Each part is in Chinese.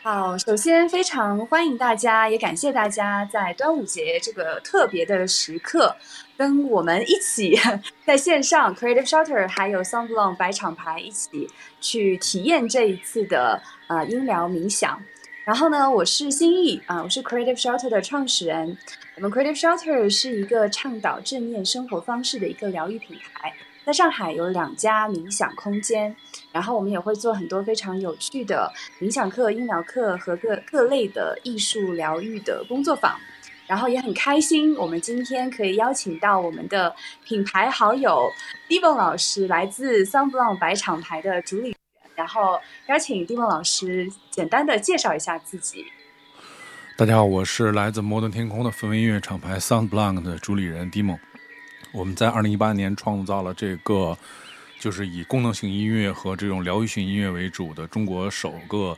好，首先非常欢迎大家，也感谢大家在端午节这个特别的时刻，跟我们一起 在线上 Creative Shelter 还有 songblong 白厂牌一起去体验这一次的呃音疗冥想。然后呢，我是新意啊，我是 Creative Shelter 的创始人。我们 Creative Shelter 是一个倡导正面生活方式的一个疗愈品牌。在上海有两家冥想空间，然后我们也会做很多非常有趣的冥想课、音疗课和各各类的艺术疗愈的工作坊，然后也很开心，我们今天可以邀请到我们的品牌好友 Dimon 老师，来自 Sunblock 白厂牌的主理人，然后邀请 Dimon 老师简单的介绍一下自己。大家好，我是来自摩登天空的氛围音乐厂牌 Sunblock 的主理人 Dimon。我们在二零一八年创造了这个，就是以功能性音乐和这种疗愈性音乐为主的中国首个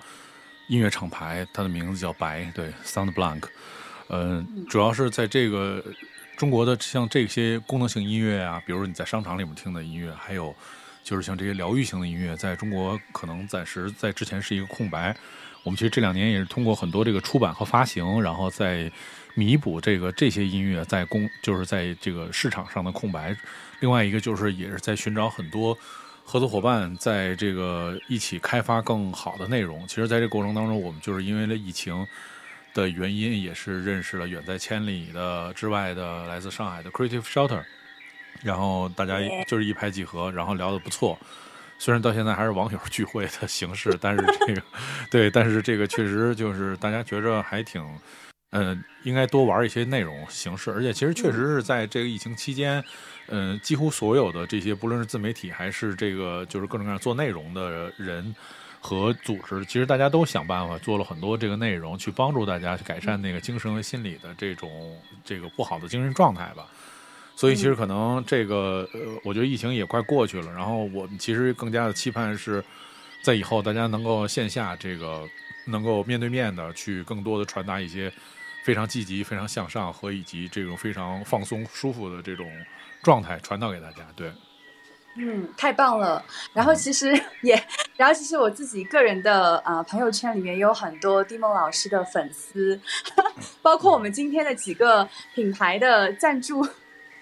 音乐厂牌，它的名字叫白，对，Sound Blank。呃，主要是在这个中国的像这些功能性音乐啊，比如你在商场里面听的音乐，还有就是像这些疗愈型的音乐，在中国可能暂时在之前是一个空白。我们其实这两年也是通过很多这个出版和发行，然后在。弥补这个这些音乐在公就是在这个市场上的空白，另外一个就是也是在寻找很多合作伙伴，在这个一起开发更好的内容。其实，在这过程当中，我们就是因为了疫情的原因，也是认识了远在千里的之外的来自上海的 Creative Shelter，然后大家就是一拍即合，然后聊得不错。虽然到现在还是网友聚会的形式，但是这个对，但是这个确实就是大家觉着还挺。嗯，应该多玩一些内容形式，而且其实确实是在这个疫情期间，嗯，几乎所有的这些，不论是自媒体还是这个就是各种各样做内容的人和组织，其实大家都想办法做了很多这个内容，去帮助大家去改善那个精神和心理的这种这个不好的精神状态吧。所以其实可能这个，呃，我觉得疫情也快过去了，然后我们其实更加的期盼是在以后大家能够线下这个能够面对面的去更多的传达一些。非常积极、非常向上和以及这种非常放松、舒服的这种状态传导给大家。对，嗯，太棒了。然后其实也，然后其实我自己个人的呃朋友圈里面有很多丁梦老师的粉丝，包括我们今天的几个品牌的赞助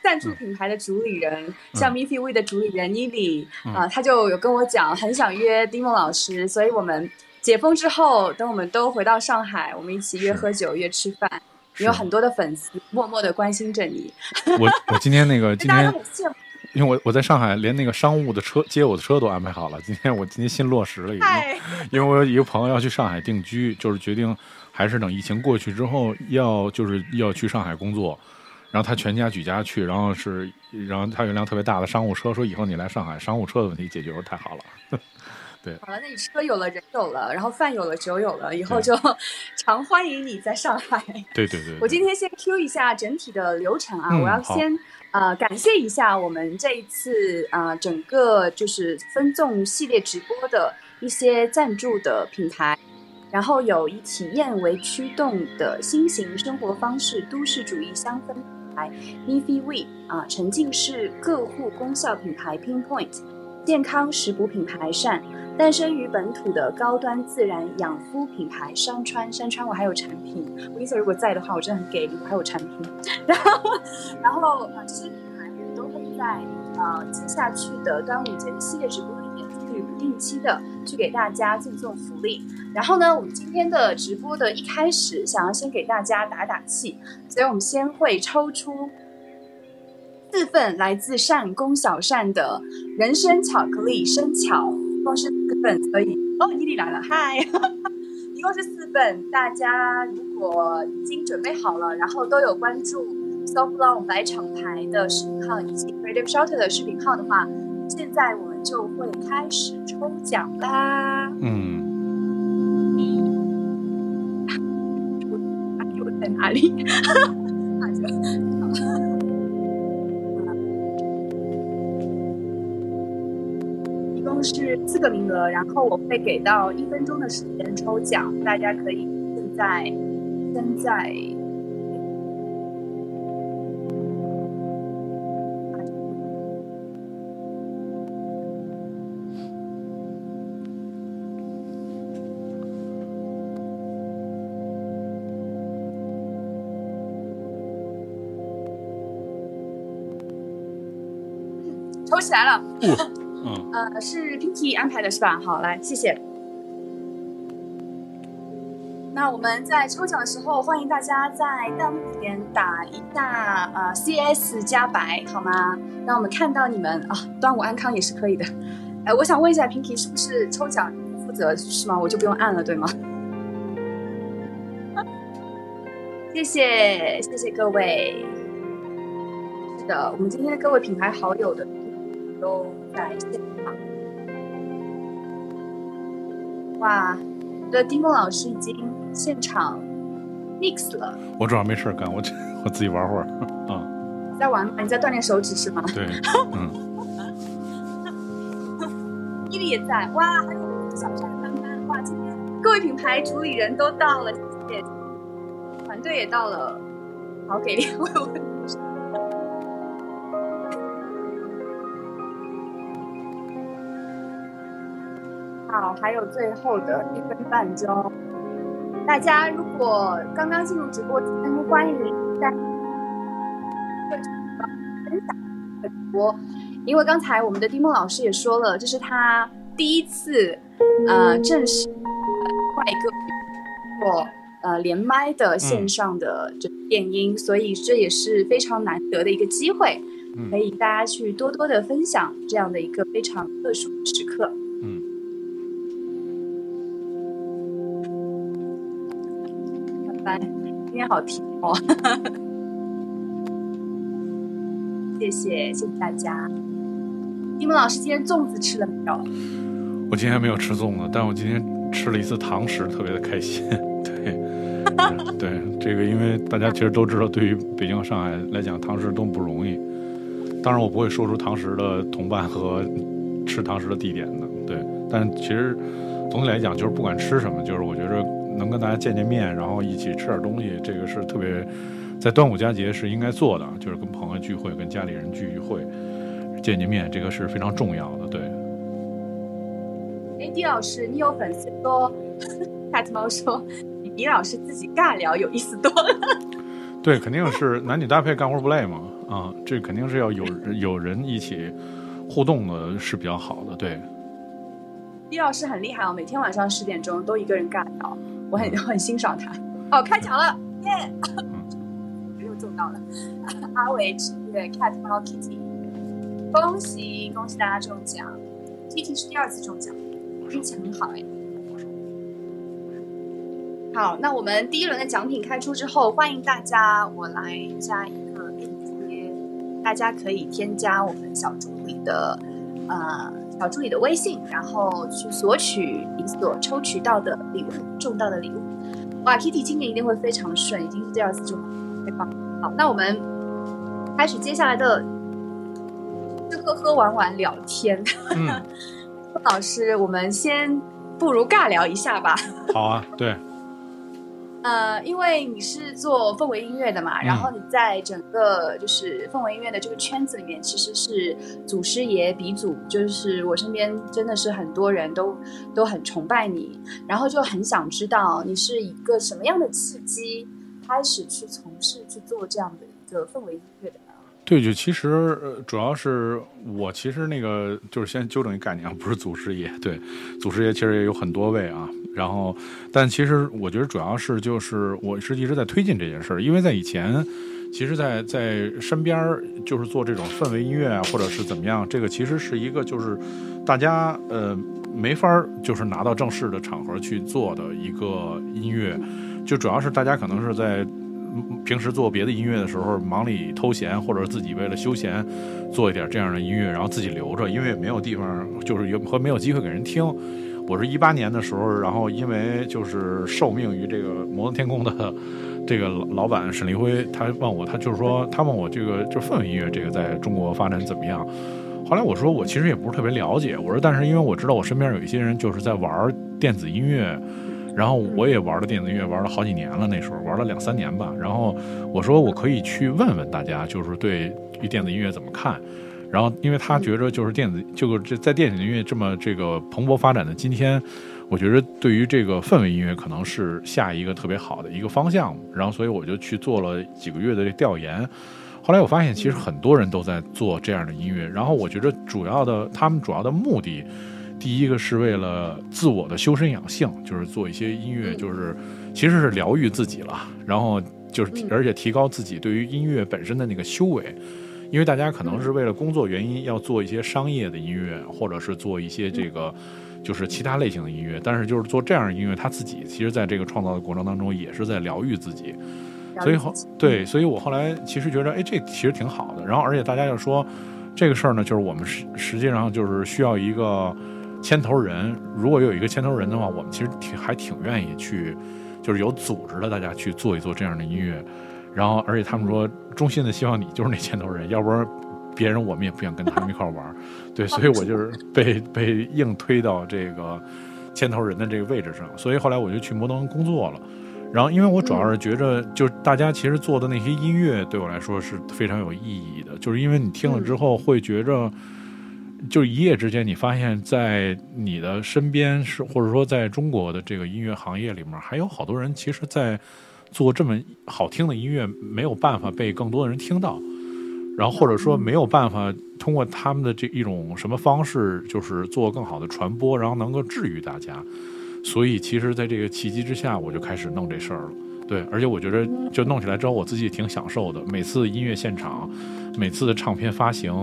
赞助品牌的主理人，像 Miffy We 的主理人 Nili 啊，他就有跟我讲很想约丁梦老师，所以我们。解封之后，等我们都回到上海，我们一起约喝酒、约吃饭。有很多的粉丝默默的关心着你。我我今天那个今天，因为我我在上海，连那个商务的车接我的车都安排好了。今天我今天新落实了，已经。因为我有一个朋友要去上海定居，就是决定还是等疫情过去之后，要就是要去上海工作。然后他全家举家去，然后是然后他有一辆特别大的商务车，说以后你来上海，商务车的问题解决太好了。对，好了，那你车有了，人有了，然后饭有了，酒有了，以后就 常欢迎你在上海。对对对，我今天先 Q 一下整体的流程啊，我要先呃感谢一下我们这一次啊整个就是分众系列直播的一些赞助的品牌，然后有以体验为驱动的新型生活方式都市主义香氛品牌 We 啊，沉浸式个护功效品牌 Pinpoint，健康食补品牌善。诞生于本土的高端自然养肤品牌山川，山川我还有产品，我意思如果在的话，我真的很给力，我还有产品。然后，然后啊，这些品牌也都会在呃接下去的端午节的系列直播里面去不定期的去给大家赠送福利。然后呢，我们今天的直播的一开始，想要先给大家打打气，所以我们先会抽出四份来自善宫小善的人参巧克力生巧。一共是四份，所以哦，伊利来了，嗨，一共是四份。大家如果已经准备好了，然后都有关注 Soft Long 白厂牌的视频号以及 Creative Shelter 的视频号的话，现在我们就会开始抽奖啦。嗯，你我在哪里？是四个名额，然后我会给到一分钟的时间抽奖，大家可以现在现在。抽起来了，呃，是 Pinky 安排的是吧？好，来，谢谢。那我们在抽奖的时候，欢迎大家在弹幕里面打一下呃 CS 加白，好吗？让我们看到你们啊，端午安康也是可以的。哎，我想问一下 Pinky 是不是抽奖负责是吗？我就不用按了，对吗？谢谢谢谢各位。是的，我们今天的各位品牌好友的都在现哇，我的丁梦老师已经。现场 mix 了，我主要没事干，我我自己玩会儿啊。你在玩吗？你在锻炼手指是吗？对，嗯。伊利也在，哇，还有小山斑斑，哇，今天各位品牌主理人都到了，谢谢，团队也到了，好给力，我我。好，还有最后的一分半钟。大家如果刚刚进入直播间，欢迎在分享直播，因为刚才我们的丁梦老师也说了，这是他第一次呃正式换一个做呃连麦的线上的这电音，所以这也是非常难得的一个机会，可以大家去多多的分享这样的一个非常特殊的时刻。天好甜哦，谢谢谢谢大家。你们老师今天粽子吃了没有？我今天没有吃粽子，但我今天吃了一次糖食，特别的开心。对对，这个因为大家其实都知道，对于北京和上海来讲，糖食都不容易。当然，我不会说出糖食的同伴和吃糖食的地点的。对，但其实总体来讲，就是不管吃什么，就是我觉着。能跟大家见见面，然后一起吃点东西，这个是特别在端午佳节是应该做的，就是跟朋友聚会，跟家里人聚聚会，见见面，这个是非常重要的。对。哎，狄老师，你有粉丝说，大鸡猫说，李老师自己尬聊有意思多了。对，肯定是男女搭配干活不累嘛，啊，这肯定是要有有人一起互动的是比较好的。对。李老师很厉害哦，每天晚上十点钟都一个人尬聊。我很很欣赏他哦，开奖了耶！又中到了，阿伟吃的 cat 猫 kitty，恭喜恭喜大家中奖！Kitty 是第二次中奖，运气很好哎。好，那我们第一轮的奖品开出之后，欢迎大家，我来加一个链接，大家可以添加我们小助理的呃。小助理的微信，然后去索取你所抽取到的礼物，中到的礼物。哇，Kitty 今年一定会非常顺，已经是第二次中，太棒！好，那我们开始接下来的吃喝喝玩玩聊天。嗯，老师，我们先不如尬聊一下吧。好啊，对。呃，因为你是做氛围音乐的嘛，然后你在整个就是氛围音乐的这个圈子里面，其实是祖师爷鼻祖，就是我身边真的是很多人都都很崇拜你，然后就很想知道你是一个什么样的契机开始去从事去做这样的一个氛围音乐的。对，就其实主要是我其实那个就是先纠正一个概念啊，不是祖师爷。对，祖师爷其实也有很多位啊。然后，但其实我觉得主要是就是我是一直在推进这件事儿，因为在以前，其实，在在身边儿就是做这种氛围音乐啊，或者是怎么样，这个其实是一个就是大家呃没法儿就是拿到正式的场合去做的一个音乐，就主要是大家可能是在。平时做别的音乐的时候，忙里偷闲，或者自己为了休闲，做一点这样的音乐，然后自己留着，因为也没有地方，就是有和没有机会给人听。我是一八年的时候，然后因为就是受命于这个摩登天空的这个老板沈立辉，他问我，他就是说，他问我这个就氛围音乐这个在中国发展怎么样？后来我说，我其实也不是特别了解。我说，但是因为我知道我身边有一些人就是在玩电子音乐。然后我也玩了电子音乐，玩了好几年了，那时候玩了两三年吧。然后我说我可以去问问大家，就是对于电子音乐怎么看。然后因为他觉着就是电子，就是在电子音乐这么这个蓬勃发展的今天，我觉得对于这个氛围音乐可能是下一个特别好的一个方向。然后所以我就去做了几个月的这调研。后来我发现，其实很多人都在做这样的音乐。然后我觉得主要的，他们主要的目的，第一个是为了自我的修身养性，就是做一些音乐，就是其实是疗愈自己了。然后就是而且提高自己对于音乐本身的那个修为。因为大家可能是为了工作原因要做一些商业的音乐，或者是做一些这个就是其他类型的音乐。但是就是做这样的音乐，他自己其实在这个创造的过程当中也是在疗愈自己。所以后对，所以我后来其实觉得，哎，这其实挺好的。然后，而且大家就说，这个事儿呢，就是我们实实际上就是需要一个牵头人。如果有一个牵头人的话，我们其实挺还挺愿意去，就是有组织的大家去做一做这样的音乐。然后，而且他们说，衷心的希望你就是那牵头人，要不然别人我们也不想跟他们一块玩。对，所以我就是被被硬推到这个牵头人的这个位置上。所以后来我就去摩登工作了。然后，因为我主要是觉着，就是大家其实做的那些音乐对我来说是非常有意义的，就是因为你听了之后会觉着，就一夜之间你发现，在你的身边是，或者说在中国的这个音乐行业里面，还有好多人其实，在做这么好听的音乐，没有办法被更多的人听到，然后或者说没有办法通过他们的这一种什么方式，就是做更好的传播，然后能够治愈大家。所以，其实，在这个契机之下，我就开始弄这事儿了。对，而且我觉得，就弄起来之后，我自己也挺享受的。每次音乐现场，每次的唱片发行，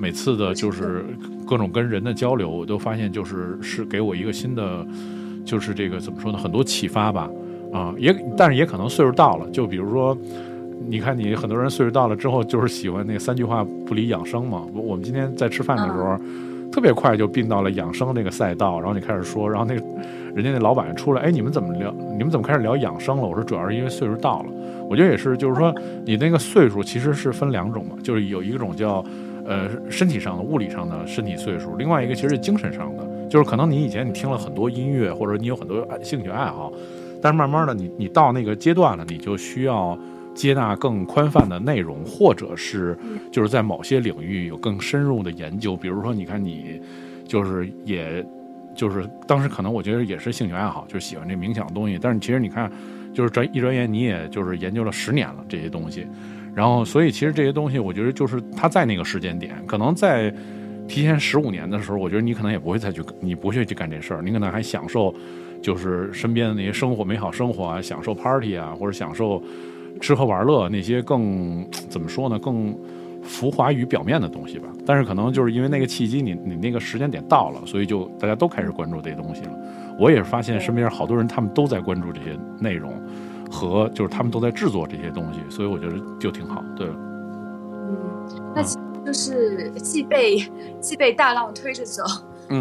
每次的就是各种跟人的交流，我都发现就是是给我一个新的，就是这个怎么说呢？很多启发吧。啊，也但是也可能岁数到了，就比如说，你看你很多人岁数到了之后，就是喜欢那三句话不离养生嘛。我们今天在吃饭的时候。特别快就并到了养生那个赛道，然后你开始说，然后那个人家那老板出来，哎，你们怎么聊？你们怎么开始聊养生了？我说主要是因为岁数到了。我觉得也是，就是说你那个岁数其实是分两种嘛，就是有一种叫呃身体上的、物理上的身体岁数，另外一个其实是精神上的，就是可能你以前你听了很多音乐，或者你有很多兴趣爱好，但是慢慢的你你到那个阶段了，你就需要。接纳更宽泛的内容，或者是就是在某些领域有更深入的研究。比如说，你看你就是也就是当时可能我觉得也是兴趣爱好，就喜欢这冥想的东西。但是其实你看，就是转一转眼你也就是研究了十年了这些东西。然后，所以其实这些东西，我觉得就是他在那个时间点，可能在提前十五年的时候，我觉得你可能也不会再去，你不会去干这事儿，你可能还享受就是身边的那些生活、美好生活啊，享受 party 啊，或者享受。吃喝玩乐那些更怎么说呢？更浮华于表面的东西吧。但是可能就是因为那个契机，你你那个时间点到了，所以就大家都开始关注这些东西了。我也是发现身边好多人，他们都在关注这些内容，和就是他们都在制作这些东西，所以我觉得就挺好。对，嗯，那就是既被既被大浪推着走。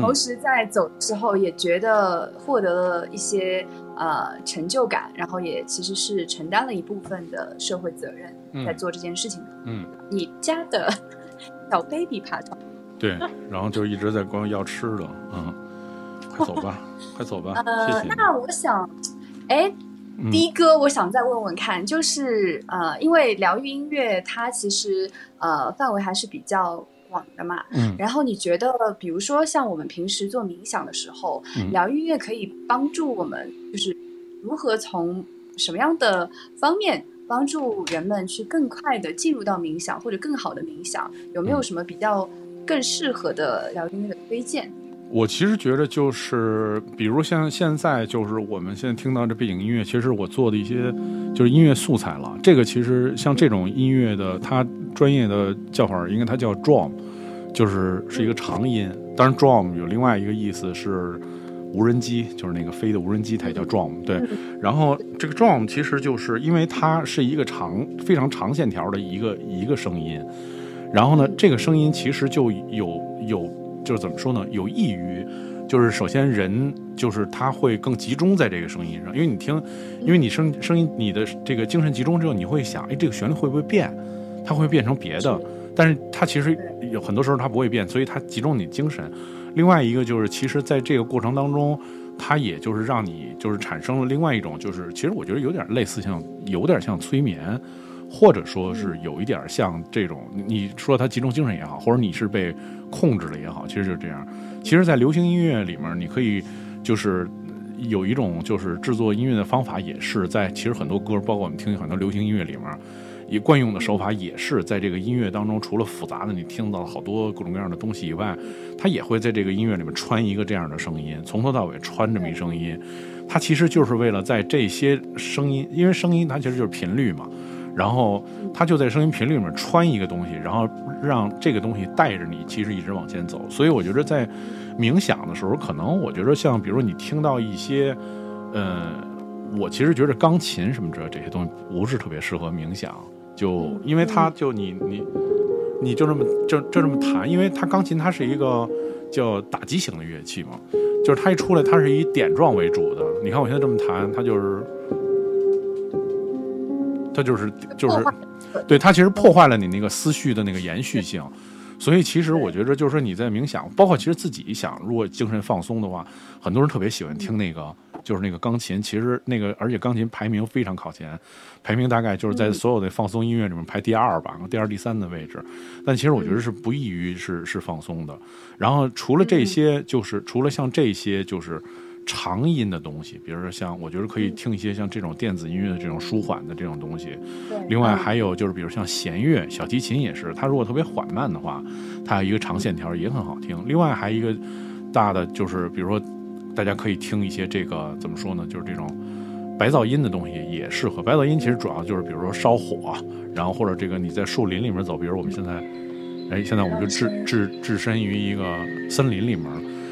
同时在走的时候也觉得获得了一些呃成就感，然后也其实是承担了一部分的社会责任，在做这件事情。嗯，你家的小 baby 爬床，对，然后就一直在光要吃的，嗯，快走吧，快走吧，谢谢。那我想，哎，的哥，我想再问问看，就是呃，因为疗愈音乐它其实呃范围还是比较。广的嘛，嗯，然后你觉得，比如说像我们平时做冥想的时候，疗愈音乐可以帮助我们，就是如何从什么样的方面帮助人们去更快的进入到冥想，或者更好的冥想？有没有什么比较更适合的疗愈音乐的推荐？我其实觉得就是，比如像现在，就是我们现在听到这背景音乐，其实我做的一些就是音乐素材了。这个其实像这种音乐的，它专业的叫法应该它叫 drum，就是是一个长音。当然 drum 有另外一个意思是无人机，就是那个飞的无人机，它也叫 drum。对，然后这个 drum 其实就是因为它是一个长非常长线条的一个一个声音，然后呢，这个声音其实就有有。就是怎么说呢？有益于，就是首先人就是他会更集中在这个声音上，因为你听，因为你声声音你的这个精神集中之后，你会想，哎，这个旋律会不会变？它会变成别的，但是它其实有很多时候它不会变，所以它集中你精神。另外一个就是，其实在这个过程当中，它也就是让你就是产生了另外一种，就是其实我觉得有点类似像有点像催眠。或者说是有一点像这种，你说它集中精神也好，或者你是被控制了也好，其实就是这样。其实，在流行音乐里面，你可以就是有一种就是制作音乐的方法，也是在其实很多歌，包括我们听很多流行音乐里面，也惯用的手法也是在这个音乐当中，除了复杂的你听到了好多各种各样的东西以外，它也会在这个音乐里面穿一个这样的声音，从头到尾穿这么一声音。它其实就是为了在这些声音，因为声音它其实就是频率嘛，然后它就在声音频率里面穿一个东西，然后让这个东西带着你，其实一直往前走。所以我觉得在冥想的时候，可能我觉得像比如你听到一些，呃，我其实觉得钢琴什么之类这些东西不是特别适合冥想，就因为它就你你你就这么就就这么弹，因为它钢琴它是一个叫打击型的乐器嘛。就是它一出来，它是以点状为主的。你看我现在这么弹，它就是，它就是就是，对它其实破坏了你那个思绪的那个延续性。所以其实我觉得，就是说你在冥想，包括其实自己想，如果精神放松的话，很多人特别喜欢听那个。就是那个钢琴，其实那个，而且钢琴排名非常靠前，排名大概就是在所有的放松音乐里面排第二吧，第二、第三的位置。但其实我觉得是不易于是是放松的。然后除了这些，就是除了像这些就是长音的东西，比如说像我觉得可以听一些像这种电子音乐的这种舒缓的这种东西。另外还有就是，比如像弦乐，小提琴也是，它如果特别缓慢的话，它有一个长线条也很好听。另外还一个大的就是，比如说。大家可以听一些这个怎么说呢？就是这种白噪音的东西也适合。白噪音其实主要就是，比如说烧火，然后或者这个你在树林里面走，比如我们现在，哎，现在我们就置置置身于一个森林里面。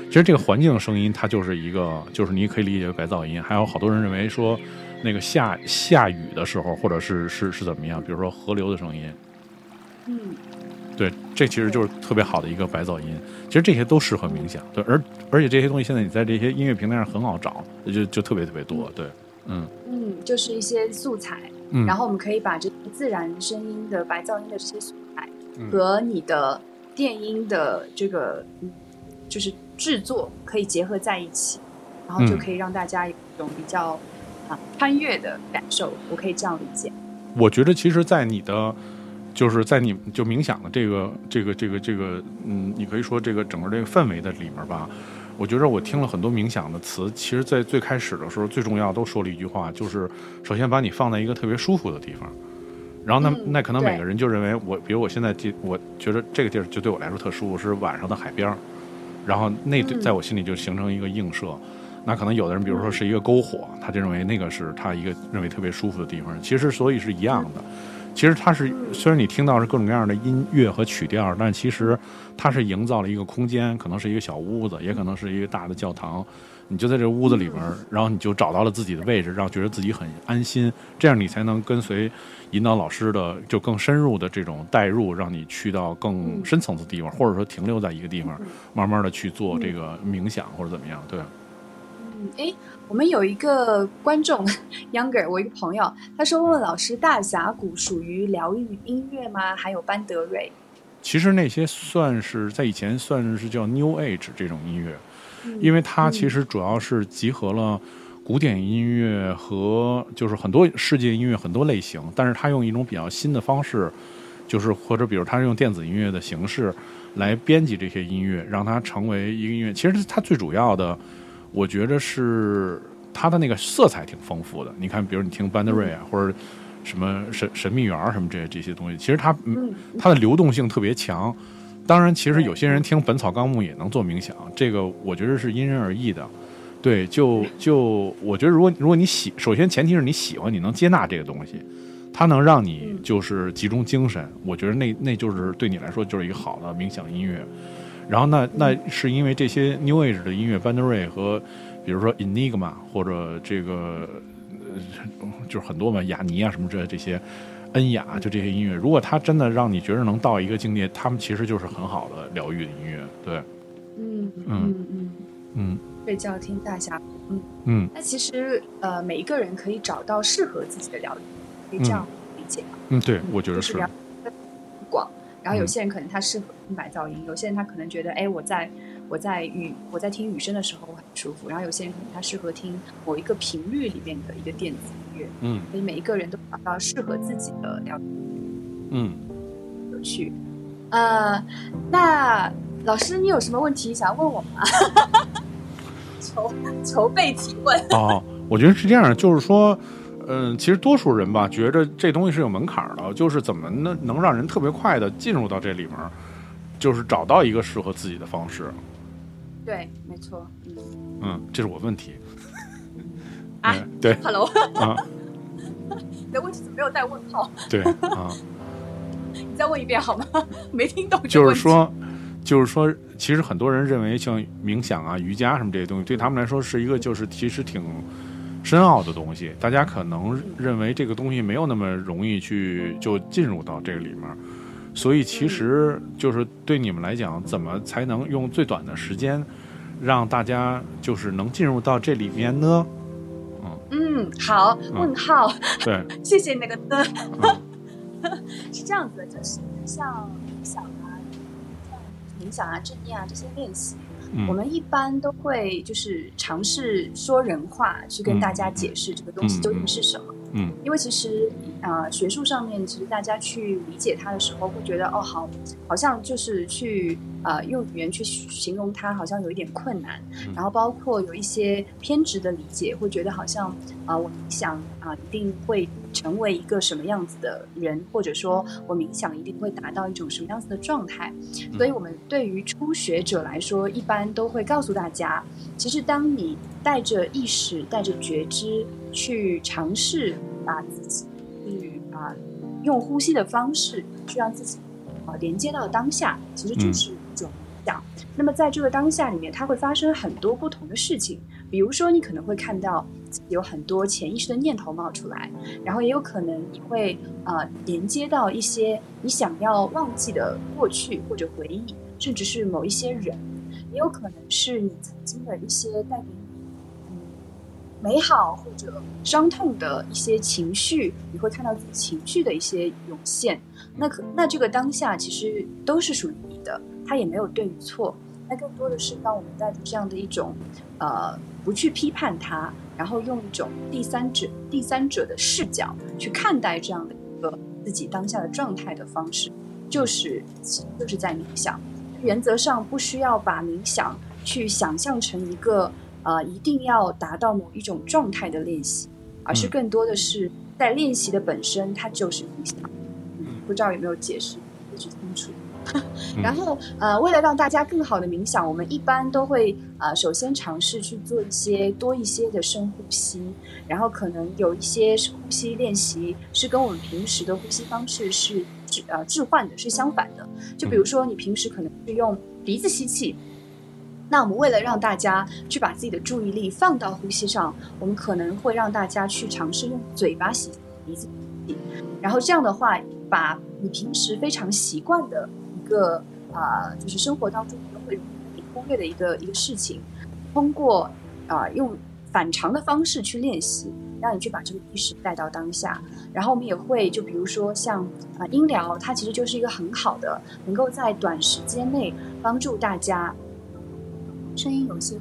其实这个环境声音它就是一个，就是你可以理解为白噪音。还有好多人认为说，那个下下雨的时候，或者是是是怎么样？比如说河流的声音，嗯。对，这其实就是特别好的一个白噪音。其实这些都适合冥想。对，而而且这些东西现在你在这些音乐平台上很好找，就就特别特别多。对，嗯嗯，就是一些素材，然后我们可以把这自然声音的白噪音的这些素材和你的电音的这个就是制作可以结合在一起，然后就可以让大家有一种比较啊穿越的感受。我可以这样理解。我觉得其实，在你的。就是在你就冥想的这个这个这个这个，嗯，你可以说这个整个这个氛围的里面吧，我觉得我听了很多冥想的词，其实，在最开始的时候，最重要都说了一句话，就是首先把你放在一个特别舒服的地方，然后那那可能每个人就认为我，比如我现在这，我觉得这个地儿就对我来说特舒服，是晚上的海边儿，然后那在我心里就形成一个映射，那可能有的人，比如说是一个篝火，他就认为那个是他一个认为特别舒服的地方，其实所以是一样的。其实它是，虽然你听到是各种各样的音乐和曲调，但其实它是营造了一个空间，可能是一个小屋子，也可能是一个大的教堂。你就在这屋子里边，然后你就找到了自己的位置，让觉得自己很安心，这样你才能跟随引导老师的就更深入的这种带入，让你去到更深层次地方，或者说停留在一个地方，慢慢的去做这个冥想或者怎么样，对。嗯，哎。我们有一个观众，Younger，我一个朋友，他说问问老师，大峡谷属于疗愈音乐吗？还有班德瑞，其实那些算是在以前算是叫 New Age 这种音乐，因为它其实主要是集合了古典音乐和就是很多世界音乐很多类型，但是它用一种比较新的方式，就是或者比如它是用电子音乐的形式来编辑这些音乐，让它成为一个音乐。其实它最主要的。我觉得是它的那个色彩挺丰富的。你看，比如你听班德瑞啊，或者什么神神秘园什么这些这些东西，其实它它的流动性特别强。当然，其实有些人听《本草纲目》也能做冥想，这个我觉得是因人而异的。对，就就我觉得，如果如果你喜，首先前提是你喜欢，你能接纳这个东西，它能让你就是集中精神，我觉得那那就是对你来说就是一个好的冥想音乐。然后那那是因为这些 New Age 的音乐，班德瑞和比如说 Enigma 或者这个就是很多嘛，雅尼啊什么这这些恩雅，就这些音乐，如果它真的让你觉得能到一个境界，他们其实就是很好的疗愈的音乐，对。嗯嗯嗯嗯。睡觉听大侠，嗯嗯。那其实呃，每一个人可以找到适合自己的疗愈，可以这样理解吗？嗯，对，我觉得是。广。然后有些人可能他适合听白噪音，有些人他可能觉得，哎，我在我在雨我在听雨声的时候我很舒服。然后有些人可能他适合听某一个频率里面的一个电子音乐。嗯，所以每一个人都找到适合自己的疗愈。嗯，有趣。呃，那老师，你有什么问题想要问我吗？筹筹备提问。哦，我觉得是这样，就是说。嗯，其实多数人吧，觉着这东西是有门槛的，就是怎么能能让人特别快的进入到这里面，就是找到一个适合自己的方式。对，没错，嗯。嗯，这是我问题。啊，对，Hello。啊。你的问题怎么没有带问号？对啊。你再问一遍好吗？没听懂。就是说，就是说，其实很多人认为像冥想啊、瑜伽什么这些东西，对他们来说是一个就是其实挺深奥的东西。大家可能认为这个东西没有那么容易去就进入到这个里面，所以其实就是对你们来讲，怎么才能用最短的时间让大家就是能进入到这里面呢？嗯，好，问号。对，谢谢那个的。是这样子的，就是像冥想啊、冥想啊、正念啊这些练习，我们一般都会就是尝试说人话，去跟大家解释这个东西究竟是什么。嗯，因为其实啊，学术上面其实大家去理解它的时候，会觉得哦，好，好像就是去啊用语言去形容它，好像有一点困难。然后包括有一些偏执的理解，会觉得好像啊，我冥想啊一定会成为一个什么样子的人，或者说我冥想一定会达到一种什么样子的状态。所以我们对于初学者来说，一般都会告诉大家，其实当你带着意识、带着觉知。去尝试把自己去啊，用呼吸的方式去让自己啊连接到当下，其实就是一种想。那么在这个当下里面，它会发生很多不同的事情。比如说，你可能会看到有很多潜意识的念头冒出来，然后也有可能你会呃连接到一些你想要忘记的过去或者回忆，甚至是某一些人，也有可能是你曾经的一些带给你嗯。美好或者伤痛的一些情绪，你会看到自己情绪的一些涌现。那可那这个当下其实都是属于你的，它也没有对与错。那更多的是当我们带着这样的一种呃，不去批判它，然后用一种第三者第三者的视角去看待这样的一个自己当下的状态的方式，就是就是在冥想。原则上不需要把冥想去想象成一个。呃，一定要达到某一种状态的练习，而是更多的是在练习的本身，它就是冥想。嗯，不知道有没有解释不清楚。然后呃，为了让大家更好的冥想，我们一般都会呃，首先尝试去做一些多一些的深呼吸，然后可能有一些呼吸练习是跟我们平时的呼吸方式是置呃置换的，是相反的。就比如说你平时可能是用鼻子吸气。那我们为了让大家去把自己的注意力放到呼吸上，我们可能会让大家去尝试用嘴巴吸鼻子吸，然后这样的话，把你平时非常习惯的一个啊，就是生活当中都会忽略的一个一个事情，通过啊用反常的方式去练习，让你去把这个意识带到当下。然后我们也会就比如说像啊音疗，它其实就是一个很好的，能够在短时间内帮助大家。声音有些，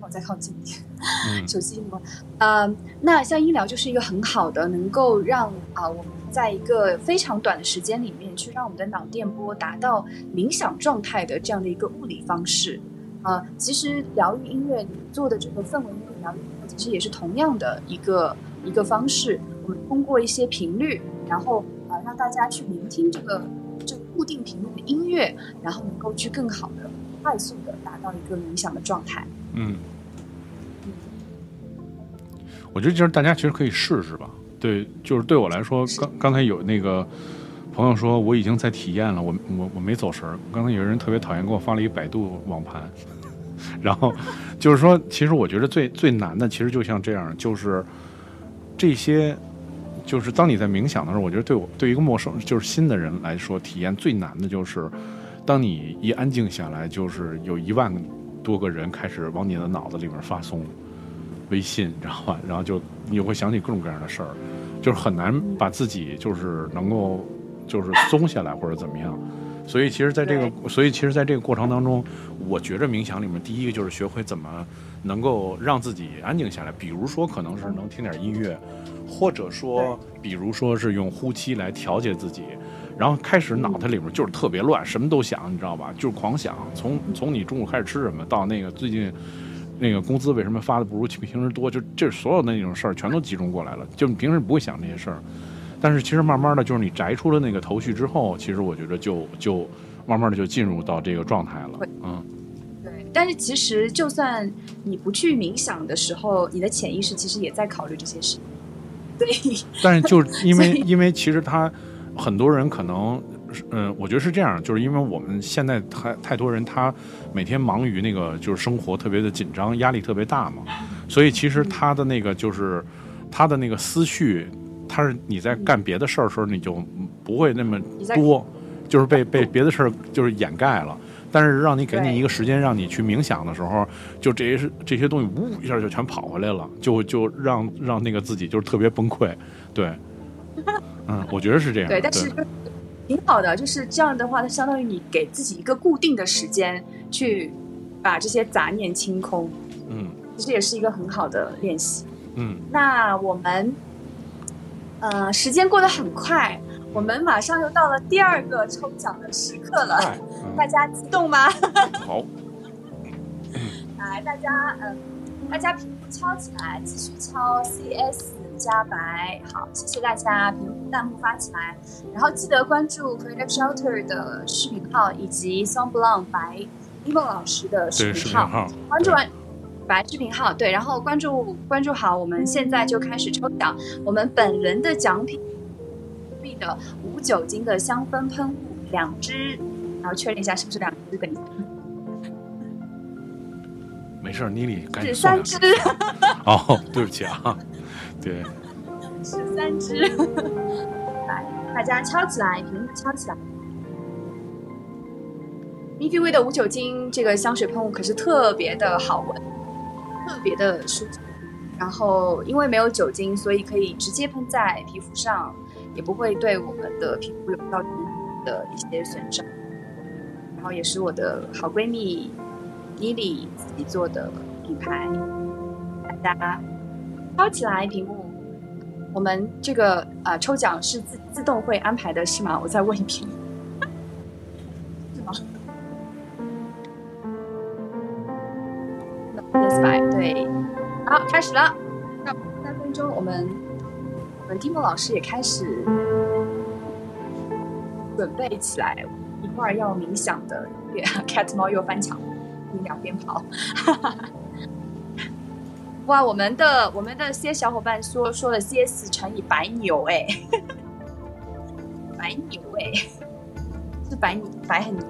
我再靠近一点。手机吗？呃，那像医疗就是一个很好的，能够让啊我们在一个非常短的时间里面，去让我们的脑电波达到冥想状态的这样的一个物理方式。啊，其实疗愈音乐你做的这个氛围音乐疗愈，其实也是同样的一个一个方式。我们通过一些频率，然后啊让大家去聆听这个这个固定频率的音乐，然后能够去更好的。快速的达到一个冥想的状态。嗯，我觉得就是大家其实可以试试吧。对，就是对我来说，刚刚才有那个朋友说我已经在体验了，我我我没走神儿。刚才有人特别讨厌给我发了一百度网盘，然后就是说，其实我觉得最最难的，其实就像这样，就是这些，就是当你在冥想的时候，我觉得对我对一个陌生就是新的人来说，体验最难的就是。当你一安静下来，就是有一万多个人开始往你的脑子里面发送微信，你知道吧？然后就你会想起各种各样的事儿，就是很难把自己就是能够就是松下来或者怎么样。所以其实在这个，所以其实在这个过程当中，我觉着冥想里面第一个就是学会怎么能够让自己安静下来。比如说可能是能听点音乐，或者说比如说是用呼吸来调节自己。然后开始脑袋里面就是特别乱，什么都想，你知道吧？就是狂想。从从你中午开始吃什么，到那个最近那个工资为什么发的不如平时多？就这所有的那种事儿全都集中过来了，就你平时不会想这些事儿。但是其实慢慢的就是你摘出了那个头绪之后，其实我觉得就就慢慢的就进入到这个状态了，嗯。对，但是其实就算你不去冥想的时候，你的潜意识其实也在考虑这些事。对。但是就是因为 因为其实他很多人可能，嗯，我觉得是这样，就是因为我们现在太太多人他每天忙于那个就是生活特别的紧张，压力特别大嘛，所以其实他的那个就是他的那个思绪。他是你在干别的事儿的时候，你就不会那么多，就是被被别的事儿就是掩盖了。但是让你给你一个时间，让你去冥想的时候，就这些是这些东西，呜一下就全跑回来了，就就让让那个自己就是特别崩溃。对，嗯，我觉得是这样。对，但是挺好的，就是这样的话，它相当于你给自己一个固定的时间去把这些杂念清空。嗯，其实也是一个很好的练习。嗯，那我们。呃，时间过得很快，我们马上又到了第二个抽奖的时刻了，大家激动吗？好，来，大家，嗯，大家屏幕敲起来，继续敲 CS 加白，好，谢谢大家，屏幕弹幕发起来，然后记得关注 Creative Shelter 的视频号以及 Song Blanc 白一梦老师的视频号，关注完。白视频号对，然后关注关注好，我们现在就开始抽奖。我们本人的奖品，币的无酒精的香氛喷雾两支，然后确认一下是不是两支？等一下，没事，妮妮赶紧是三支。哦，对不起啊，对，是三支。来，大家敲起来，屏幕敲起来。m i k i w 的无酒精这个香水喷雾可是特别的好闻。特别的舒服，然后因为没有酒精，所以可以直接喷在皮肤上，也不会对我们的皮肤有造成的一些损伤。然后也是我的好闺蜜妮妮自己做的品牌，大家抄起来屏幕。我们这个呃抽奖是自自动会安排的是吗？我再问一遍。对，好，开始了。三分钟，我们我们蒂莫老师也开始准备起来，一会儿要冥想的。cat 猫又翻墙，你两边跑。哈哈哈哇，我们的我们的些小伙伴说说了 CS 乘以白牛哎，白牛哎，是白牛白很牛。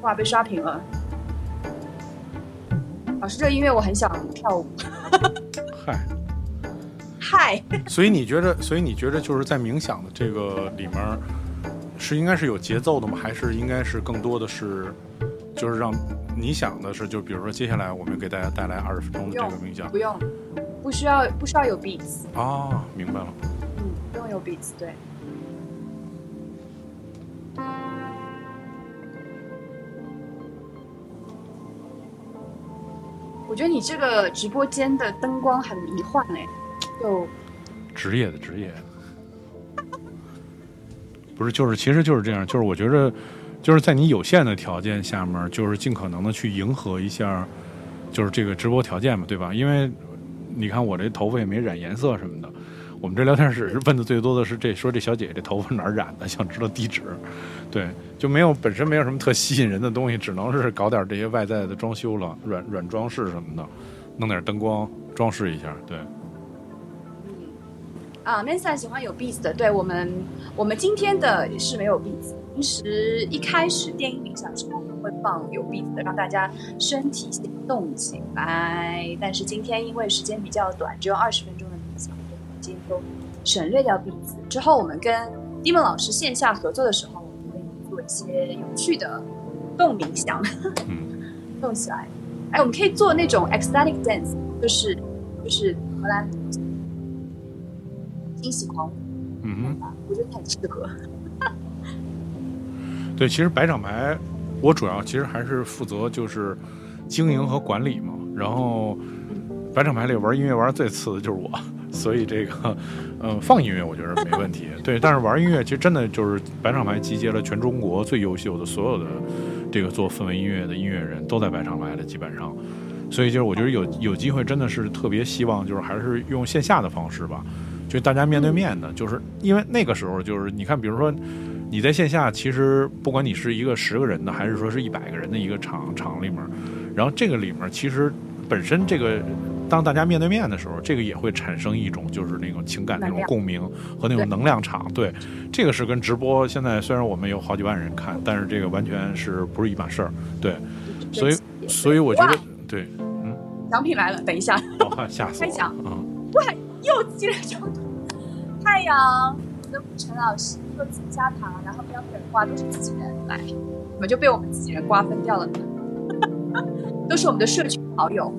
哇，被刷屏了。老师，这音乐我很想跳舞。嗨，嗨。所以你觉得，所以你觉得就是在冥想的这个里面，是应该是有节奏的吗？还是应该是更多的是，就是让你想的是，就比如说接下来我们给大家带来二十分钟的这个冥想，不用，不需要，不需要有 beats。啊，明白了。嗯，不用有 beats，对。我觉得你这个直播间的灯光很迷幻哎，就职业的职业，不是就是其实就是这样，就是我觉得就是在你有限的条件下面，就是尽可能的去迎合一下，就是这个直播条件嘛，对吧？因为你看我这头发也没染颜色什么的。我们这聊天室问的最多的是这，说这小姐姐这头发哪儿染的？想知道地址。对，就没有本身没有什么特吸引人的东西，只能是搞点这些外在的装修了，软软装饰什么的，弄点灯光装饰一下。对。啊，Mansa 喜欢有 beats 的，对我们，我们今天的是没有 beats。平时一开始电影冥想时候我们会放有 beats 的，让大家身体先动起来。但是今天因为时间比较短，只有二十分钟的冥想。今天都省略掉鼻子。之后我们跟 Dimon 老师线下合作的时候，我们可以做一些有趣的动冥想，动起来。哎，我们可以做那种 ecstatic dance，就是就是荷兰惊喜狂舞。嗯哼，我觉得很适合。对，其实白厂牌，我主要其实还是负责就是经营和管理嘛。然后白厂牌里玩音乐玩最次的就是我。所以这个，嗯，放音乐我觉得没问题。对，但是玩音乐其实真的就是白厂牌集结了全中国最优秀的所有的这个做氛围音乐的音乐人都在百场牌了，基本上。所以就是我觉得有有机会真的是特别希望，就是还是用线下的方式吧，就大家面对面的，就是因为那个时候就是你看，比如说你在线下，其实不管你是一个十个人的，还是说是一百个人的一个场场里面，然后这个里面其实本身这个当大家面对面的时候，这个也会产生一种就是那种情感那种共鸣和那种能量场。对，这个是跟直播现在虽然我们有好几万人看，但是这个完全是不是一码事儿。对，所以所以我觉得。对，嗯，奖品来了，等一下，吓死我！开奖，嗯，哇，又积了这么多。太阳，陈老师又自加糖，然后标本瓜都是自己人来，怎么就被我们自己人瓜分掉了呢？都是我们的社群好友。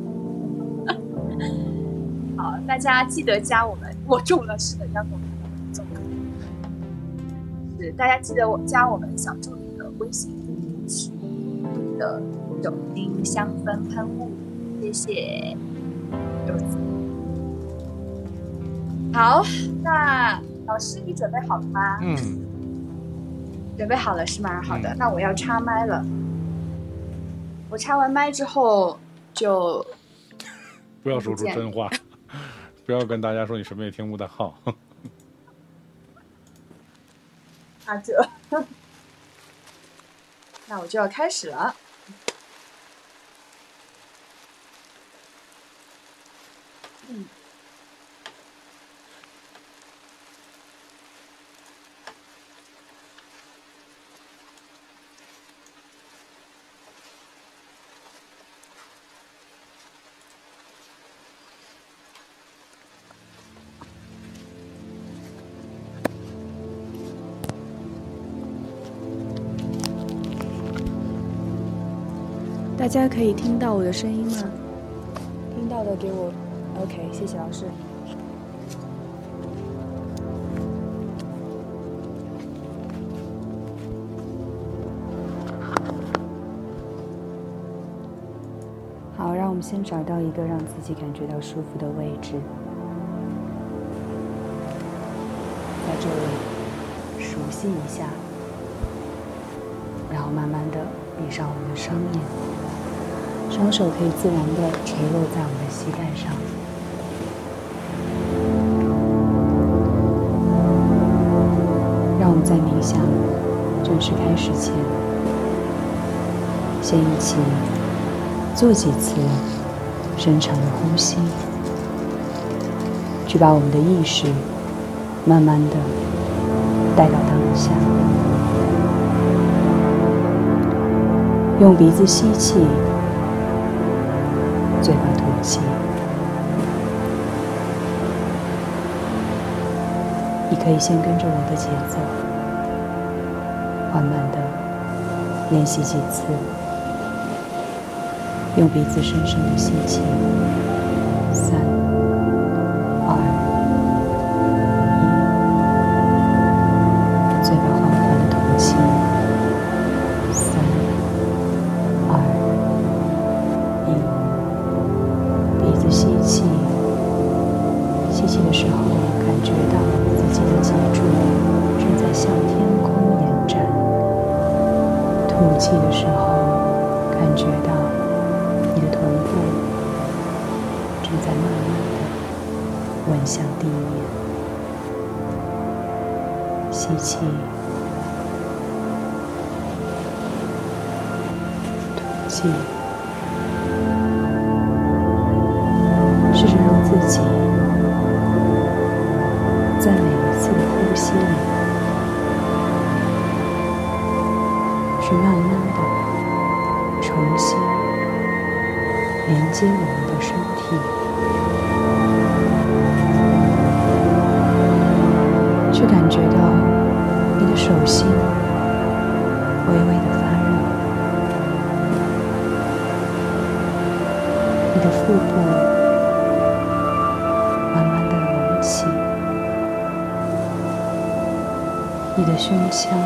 好，大家记得加我们，我中了，是的，要给我们中。是，大家记得我加我们小助理的微信的。酒精香氛喷雾，谢谢。好，那老师你准备好了吗？嗯，准备好了是吗？好的，那我要插麦了。我插完麦之后就 不要说出真话，不要跟大家说你什么也听不到。阿哲，那我就要开始了。大家可以听到我的声音吗？听到的给我，OK，谢谢老师。好，让我们先找到一个让自己感觉到舒服的位置，在这里熟悉一下，然后慢慢的闭上我们的双眼。双手可以自然的垂落在我们的膝盖上，让我们在冥想正式开始前，先一起做几次深长的呼吸，去把我们的意识慢慢的带到当下，用鼻子吸气。嘴巴吐气，你可以先跟着我的节奏，缓慢的练习几次，用鼻子深深的吸气，三。你的腹部慢慢的隆起你的胸腔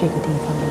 这个地方。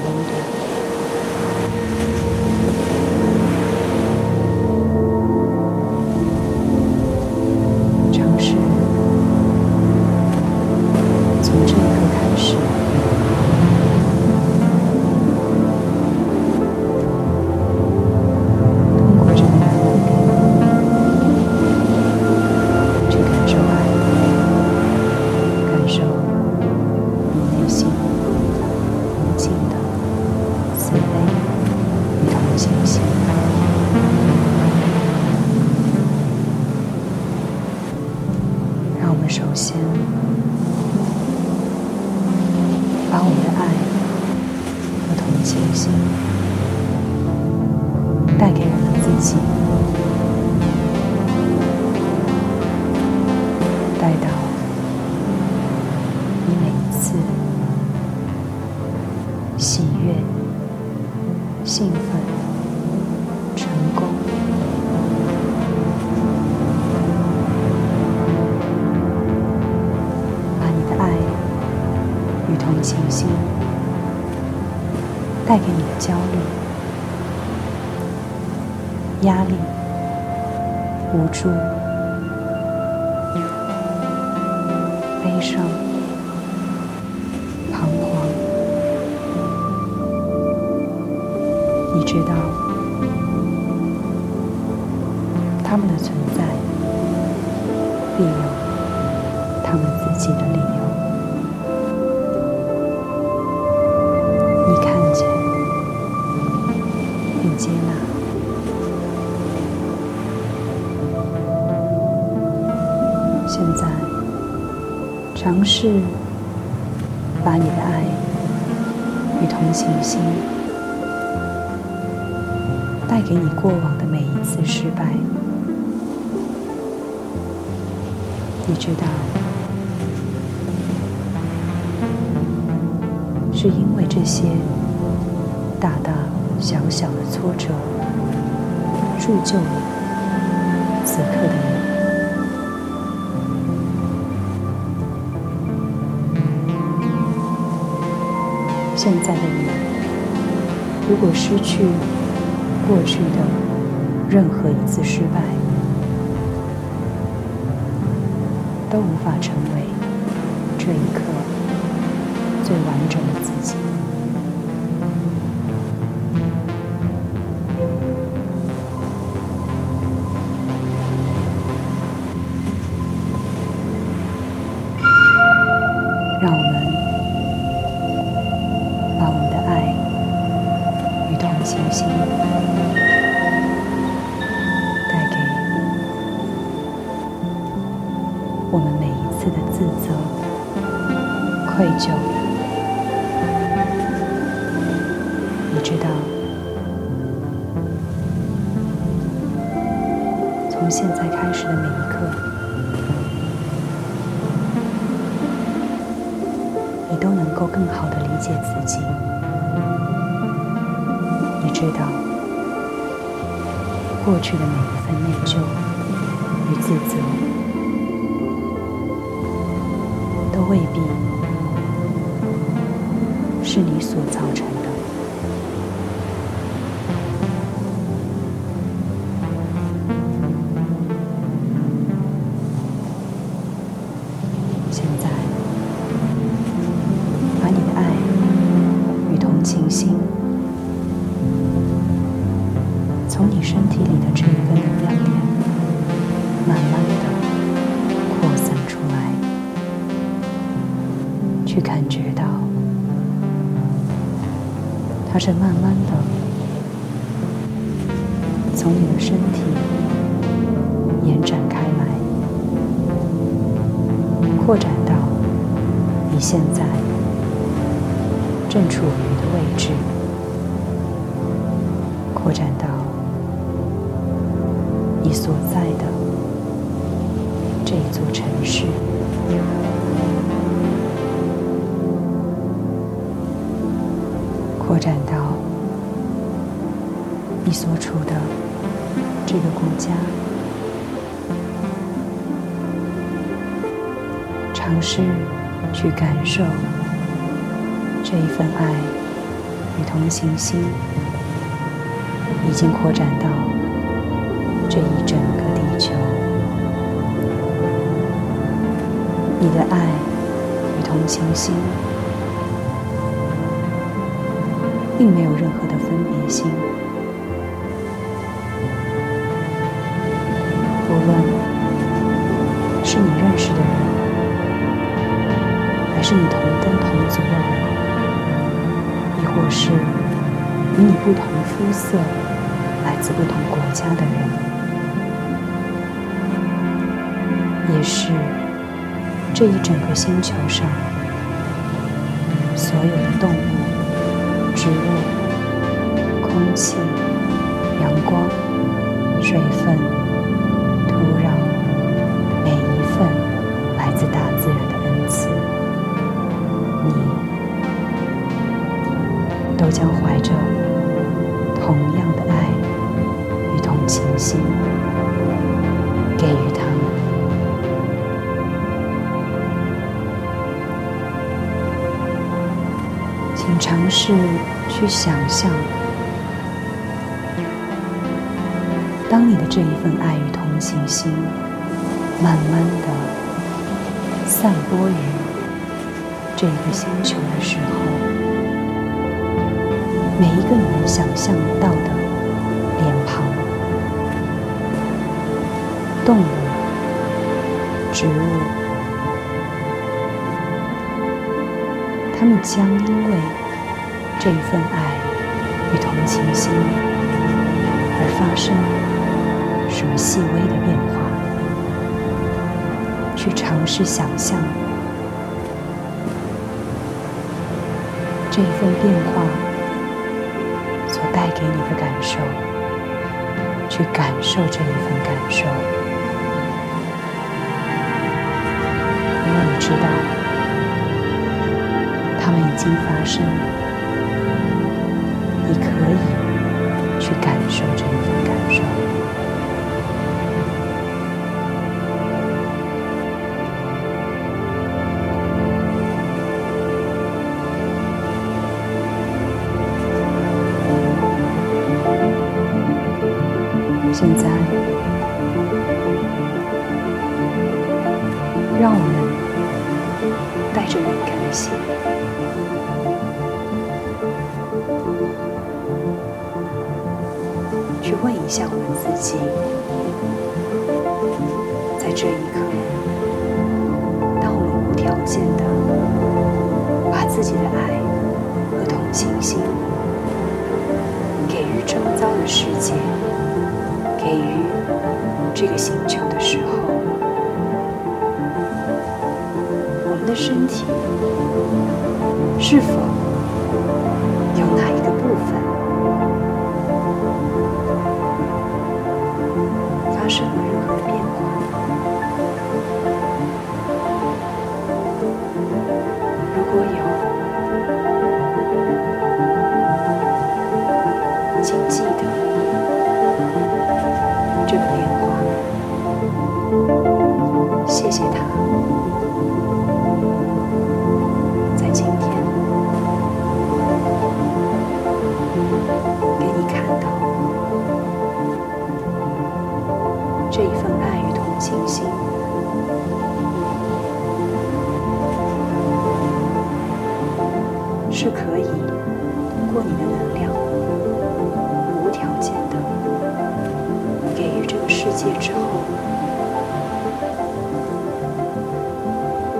给你过往的每一次失败。你知道是因为这些大大小小的挫折铸就了此刻的你。现在的你如果失去过去的任何一次失败都无法成为这一刻最完整的自己。过去的每一份内疚去感觉到它是慢慢的从你的身体延展开来，扩展到你现在正处于的位置。扩展到你所在的这座城市，扩展到你所处的这个国家，尝试去感受这一份爱与同情心。已经扩展到这一整个地球，你的爱与同情心，并没有任何的分别心。无论是你认识的人，还是你同根同族的人，亦或是与你不同肤色。来自不同国家的人，也是这一整个星球上所有的动物、植物、空气、阳光、水分、土壤，每一份来自大自然的恩赐，你都将怀着同样的爱。与同情心给予他们，请尝试去想象，当你的这一份爱与同情心慢慢的散播于这个星球的时候，每一个你能想象到的脸庞。动物、植物，它们将因为这一份爱与同情心而发生什么细微的变化？去尝试想象这一份变化所带给你的感受，去感受这一份感受。因为你知道，它们已经发生，自己的爱和同情心给予周遭的世界，给予这个星球的时候。我们的身体是否有哪一个部分发生了任何的变化？是可以通过你的能量，无条件的给予这个世界之后，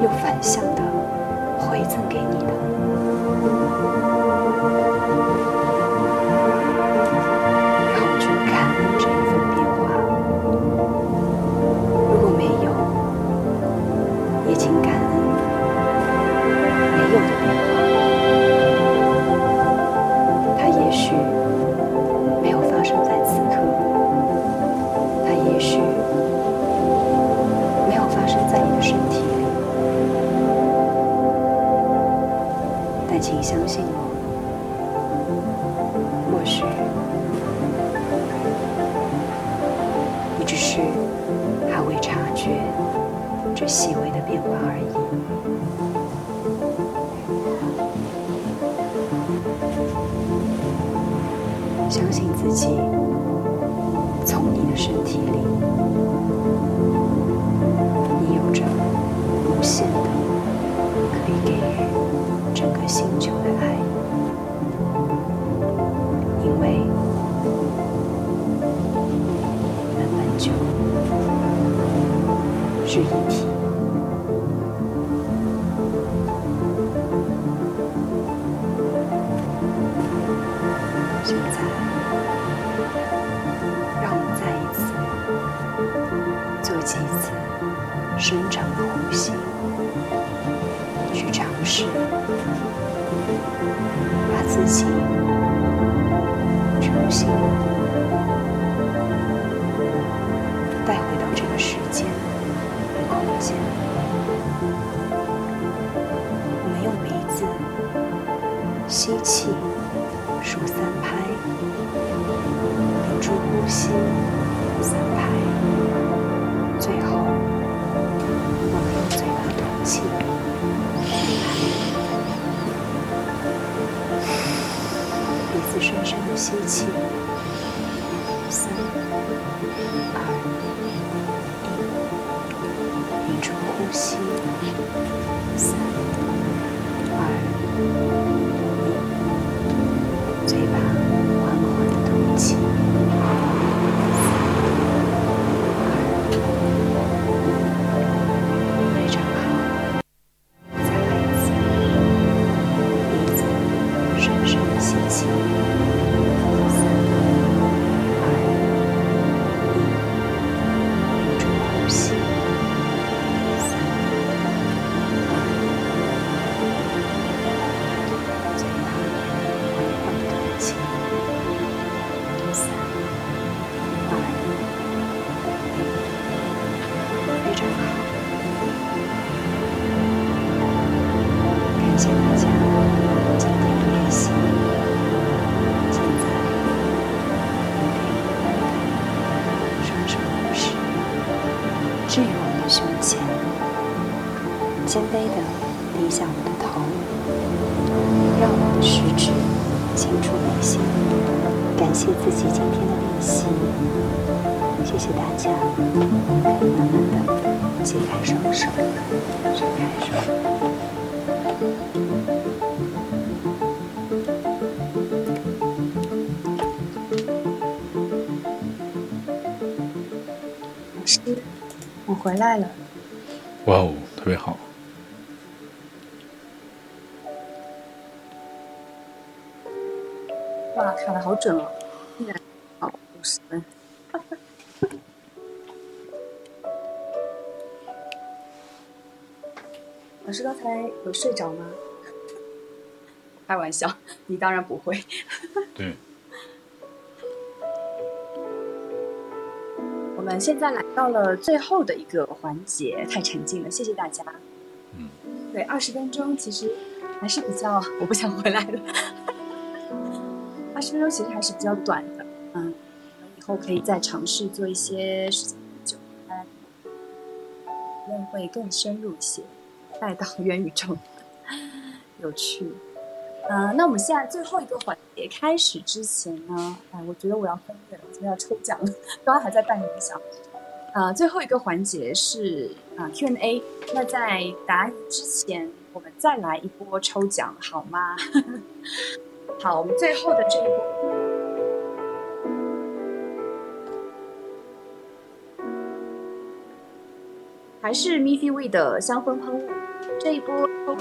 又反向。细微的变化而已。相信自己，从你的身体里，你有着无限的可以给予整个星球的爱，因为你们本就是一体。现在，让我们再一次做几次深长的呼吸，去尝试把自己重新带回到这个时间空间。我们用鼻子吸气。数三拍，吸三拍，最后我们用嘴巴吐气。三拍鼻子深深的吸气，三、二、一，屏住呼吸，三、二。回来了。哇哦，特别好。哇，卡的好准哦！依然好五十分。老师刚才有睡着吗？开玩笑，你当然不会。对，们现在来到了最后的一个环节，太沉浸了，谢谢大家。嗯，对，二十分钟其实还是比较，我不想回来了。二十分钟其实还是比较短的，嗯，以后可以再尝试做一些时间更久的案例，可能会更深入一些，带到元宇宙，有趣。呃，那我们现在最后一个环节开始之前呢，哎，我觉得我要分裂了，我要抽奖了，刚刚还在带冥想。呃，最后一个环节是啊、呃、Q&A，那在答疑之前，我们再来一波抽奖好吗？好，我们最后的这一波。还是 Miffy We 的香氛喷雾，这一波抽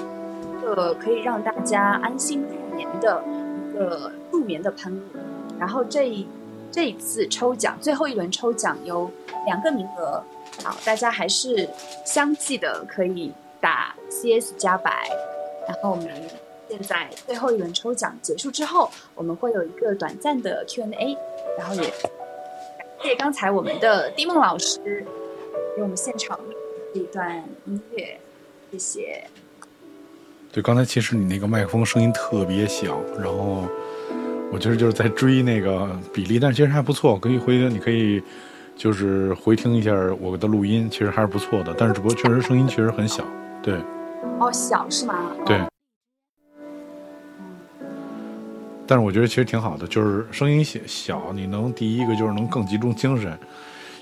个可以让大家安心入眠的一个助眠的喷雾。然后这一这一次抽奖，最后一轮抽奖有两个名额，好，大家还是相继的可以打 CS 加白，然后我们现在最后一轮抽奖结束之后，我们会有一个短暂的 Q&A，然后也感谢刚才我们的丁梦老师给我们现场这一段音乐，谢谢。对，刚才其实你那个麦克风声音特别小，然后我觉得就是在追那个比例，但其实还不错。可以回，你可以就是回听一下我的录音，其实还是不错的。但是只不过确实声音确实很小。对，哦，小是吗？对哦但是我觉得其实挺好的，就是声音小小，你能第一个就是能更集中精神，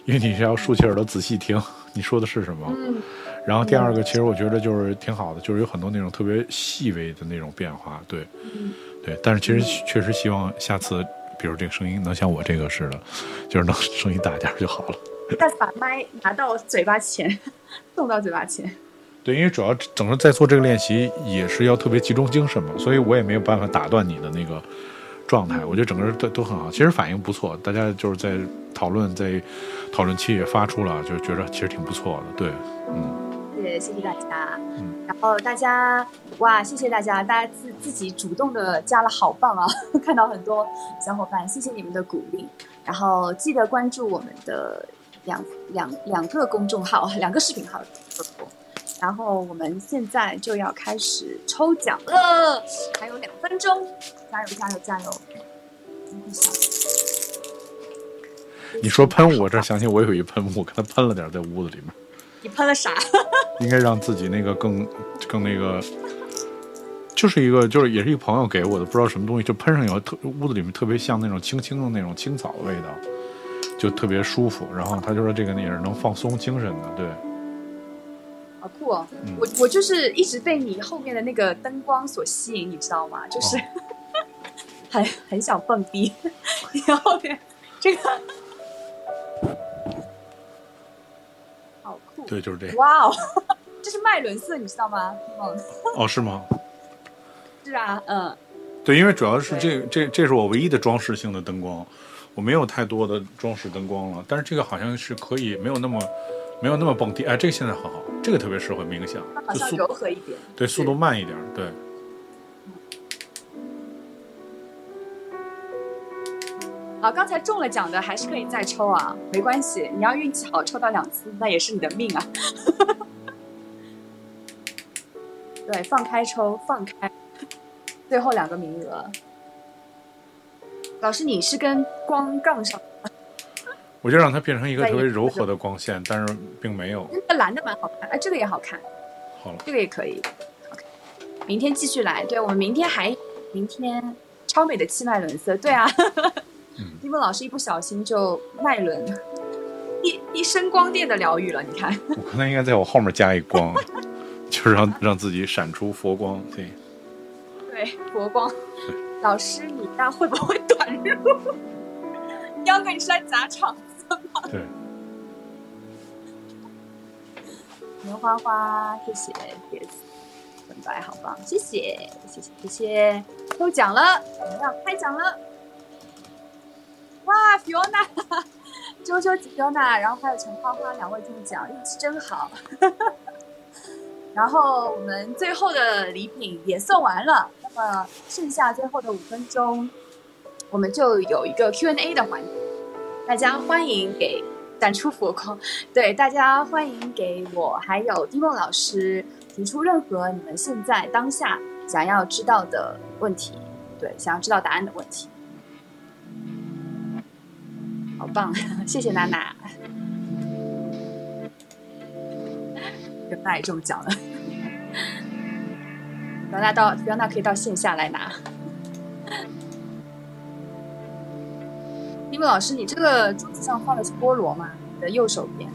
因为你是要竖起耳朵仔细听你说的是什么。嗯，然后第二个，其实我觉得就是挺好的，就是有很多那种特别细微的那种变化，对，嗯对。但是其实确实希望下次，比如这个声音能像我这个似的，就是能声音大点儿就好了。下次把麦拿到嘴巴前，送到嘴巴前。对，因为主要整个在做这个练习也是要特别集中精神嘛，所以我也没有办法打断你的那个状态。我觉得整个人都都很好，其实反应不错，大家就是在讨论，在讨论区也发出了，就觉得其实挺不错的。对，嗯，谢谢谢大家。嗯然后大家哇，谢谢大家，大家自自己主动的加了，好棒啊！看到很多小伙伴，谢谢你们的鼓励。然后记得关注我们的两两两个公众号，两个视频号。然后我们现在就要开始抽奖了，还有两分钟，加油加油加油！你说喷雾，我这想起我有一喷雾，给它喷了点在屋子里面，你喷了啥？应该让自己那个更更那个。就是一个，就是也是一个朋友给我的，不知道什么东西，就喷上以后，特屋子里面特别像那种青青的那种青草的味道，就特别舒服。然后他就说这个也是能放松精神的，对。好酷哦！嗯我我就是一直被你后面的那个灯光所吸引，你知道吗？就是、哦 很很想蹦迪，你后面这个对，就是这个。哇哦，这是麦伦色，你知道吗？嗯，哦，是吗？是啊，嗯，对，因为主要是这这这是我唯一的装饰性的灯光，我没有太多的装饰灯光了。但是这个好像是可以没有那么没有那么蹦迪，哎，这个现在很好，这个特别适合冥想它，好像就速柔和一点。对速度慢一点，对。好，刚才中了奖的还是可以再抽啊，没关系，你要运气好抽到两次，那也是你的命啊。对，放开抽，放开，最后两个名额。老师，你是跟光杠上，我就让它变成一个特别柔和的光线，但是并没有。那蓝的蛮好看，哎，这个也好看，好了，这个也可以。OK，明天继续来，对我们明天还明天超美的七脉轮色，对啊。嗯丁梦老师一不小心就脉轮一一声光电的疗愈了，你看。我可能应该在我后面加一光，就是让让自己闪出佛光。对，对，佛光老师，你那会不会短入？幺哥，你是来砸场子吗？对，棉花花，谢谢叶子，粉白，好棒，谢谢，谢谢，谢谢，抽奖了，我们要开奖了！哇，Fiona，周周 Fiona，然后还有陈花花两位中奖，运气真好。然后我们最后的礼品也送完了，那么剩下最后的五分钟，我们就有一个 Q&A 的环节，大家欢迎给展出佛光，对大家欢迎给我还有丁梦老师提出任何你们现在当下想要知道的问题，对，想要知道答案的问题。好棒，谢谢娜娜。有娜也中奖了，不要娜到不要娜可以到线下来拿。丁梦老师，你这个桌子上放的是菠萝吗？你的右手边。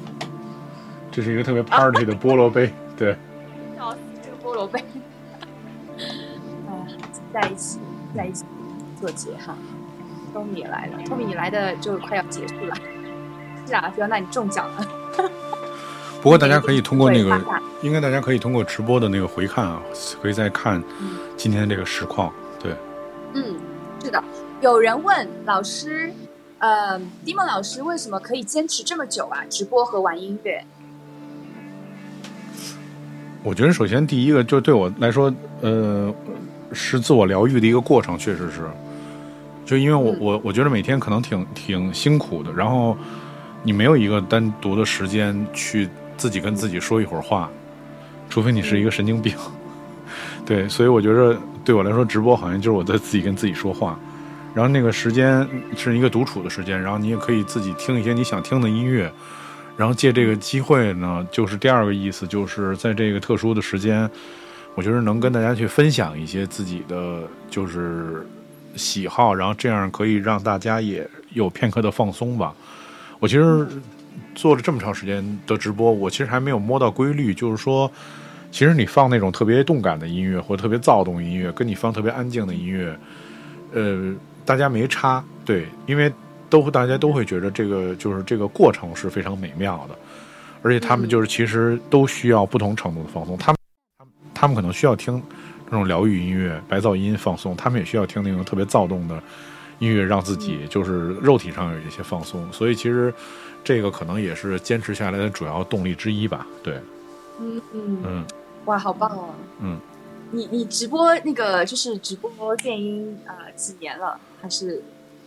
这是一个特别 party 的菠萝杯。对，笑死，这个菠萝杯。在一起，在一起做结哈。托米也来了，托米你来的就快要结束了。是啊，菲欧娜你中奖了。不过大家可以通过那个 应该大家可以通过直播的那个回看啊，可以再看嗯今天这个实况。对，嗯，是的。有人问老师，呃，，Dimon 老师为什么可以坚持这么久啊？直播和玩音乐。我觉得首先第一个就对我来说，呃，是自我疗愈的一个过程，确实是。就因为我嗯。我我觉得每天可能挺挺辛苦的，然后你没有一个单独的时间去自己跟自己说一会儿话，除非你是一个神经病。对，所以我觉得对我来说，直播好像就是我在自己跟自己说话，然后那个时间是一个独处的时间，然后你也可以自己听一些你想听的音乐，然后借这个机会呢，就是第二个意思，就是在这个特殊的时间，我觉得能跟大家去分享一些自己的就是喜好，然后这样可以让大家也有片刻的放松吧。我其实做了这么长时间的直播，我其实还没有摸到规律，就是说，其实你放那种特别动感的音乐或者特别躁动音乐，跟你放特别安静的音乐，呃，大家没差，对，因为。都大家都会觉得这个就是这个过程是非常美妙的，而且他们就是其实都需要不同程度的放松。他们他们他们可能需要听这种疗愈音乐、白噪音放松，他们也需要听那种特别躁动的音乐，让自己就是肉体上有一些放松。所以其实这个可能也是坚持下来的主要动力之一吧。对，嗯嗯嗯，哇，好棒哦！嗯，你你直播那个就是直播电音啊，几年了还是？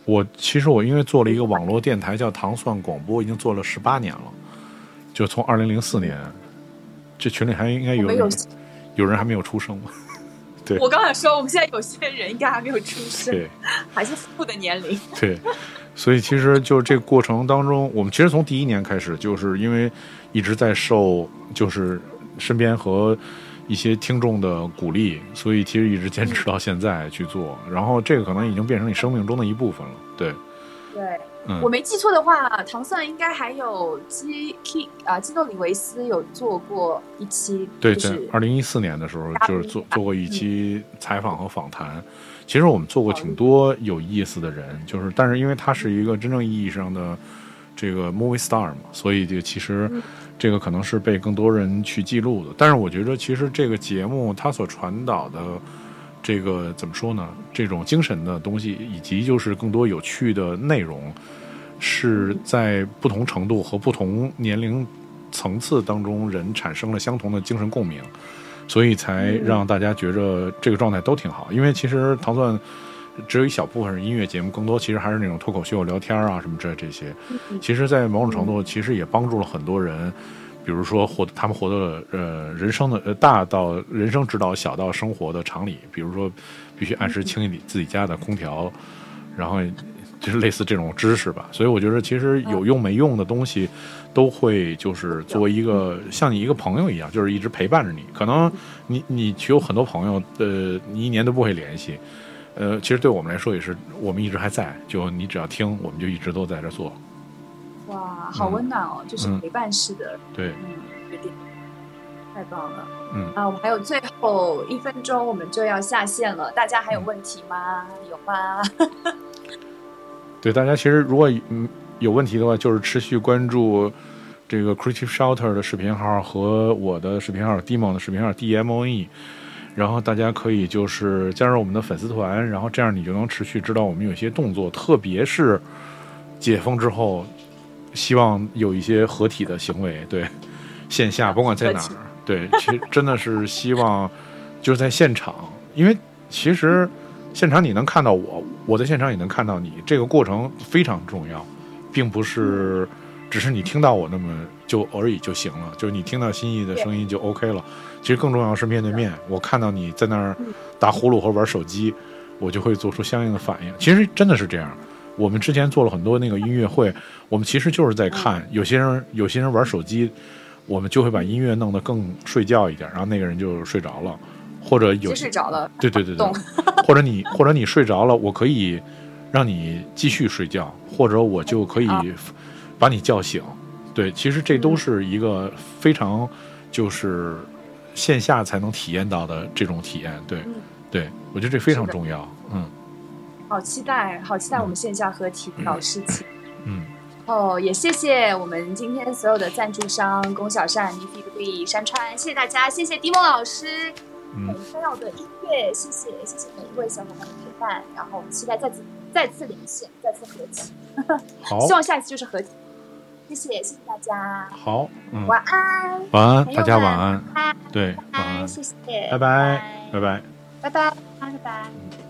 我其实我因为做了一个网络电台叫糖蒜广播，已经做了十八年了，就从二零零四年，这群里还应该有人有人还没有出生吗？对，我刚想说我们现在有些人应该还没有出生，对，还是负的年龄。对，所以其实就这个过程当中，我们其实从第一年开始，就是因为一直在受就是身边和。一些听众的鼓励，所以其实一直坚持到现在去做，然后这个可能已经变成你生命中的一部分了。对，对，嗯，我没记错的话，唐蒜应该还有基基啊基诺里维斯有做过一期，对，在二零一四年的时候就是做做过一期采访和访谈。其实我们做过挺多有意思的人，就是但是因为他是一个真正意义上的这个 movie star 嘛，所以就其实。这个可能是被更多人去记录的，但是我觉得其实这个节目它所传导的这个怎么说呢？这种精神的东西，以及就是更多有趣的内容，是在不同程度和不同年龄层次当中人产生了相同的精神共鸣，所以才让大家觉着这个状态都挺好。因为其实糖蒜只有一小部分是音乐节目，更多其实还是那种脱口秀、聊天啊什么这这些。其实，在某种程度，其实也帮助了很多人。比如说，获他们获得了呃人生的呃大到人生指导，小到生活的常理。比如说，必须按时清理自己家的空调，然后就是类似这种知识吧。所以我觉得，其实有用没用的东西，都会就是作为一个像你一个朋友一样，就是一直陪伴着你。可能你你有很多朋友，呃，你一年都不会联系，呃，其实对我们来说也是，我们一直还在。就你只要听，我们就一直都在这做。哇，好温暖哦，就是陪伴式的，对，嗯，决定，太棒了，嗯。啊，我们还有最后一分钟，我们就要下线了，大家还有问题吗？有吗？对，大家其实如果有问题的话，就是持续关注这个 Creative Shelter 的视频号和我的视频号 Demo 的视频号 D M O E，然后大家可以就是加入我们的粉丝团，然后这样你就能持续知道我们有些动作，特别是解封之后。希望有一些合体的行为，对，线下甭管在哪儿，对，其实 真的是希望就是在现场，因为其实现场你能看到我，我在现场也能看到你，这个过程非常重要，并不是只是你听到我那么就而已就行了，就是你听到心意的声音就 OK 了。其实更重要是面对面，我看到你在那儿打呼噜和玩手机，我就会做出相应的反应。其实真的是这样。我们之前做了很多那个音乐会，我们其实就是在看有些人有些人玩手机，我们就会把音乐弄得更睡觉一点，然后那个人就睡着了，或者有睡着了，对对对对，或者你或者你睡着了，我可以让你继续睡觉，或者我就可以把你叫醒，对，其实这都是一个非常就是线下才能体验到的这种体验，对，对我觉得这非常重要，嗯。好期待，好期待我们线下合体搞事情。嗯，哦，也谢谢我们今天所有的赞助商：龚小善、李比利、山川，谢谢大家，谢谢迪梦老师，很重要的音乐，谢谢，谢谢每一位小伙伴的陪伴。然后我们期待再次再次连线，再次合体。好，希望下一次就是合体。谢谢，谢谢大家。好，嗯，晚安，晚安，大家晚安。对，晚安，谢谢，拜拜，拜拜，拜拜，拜拜。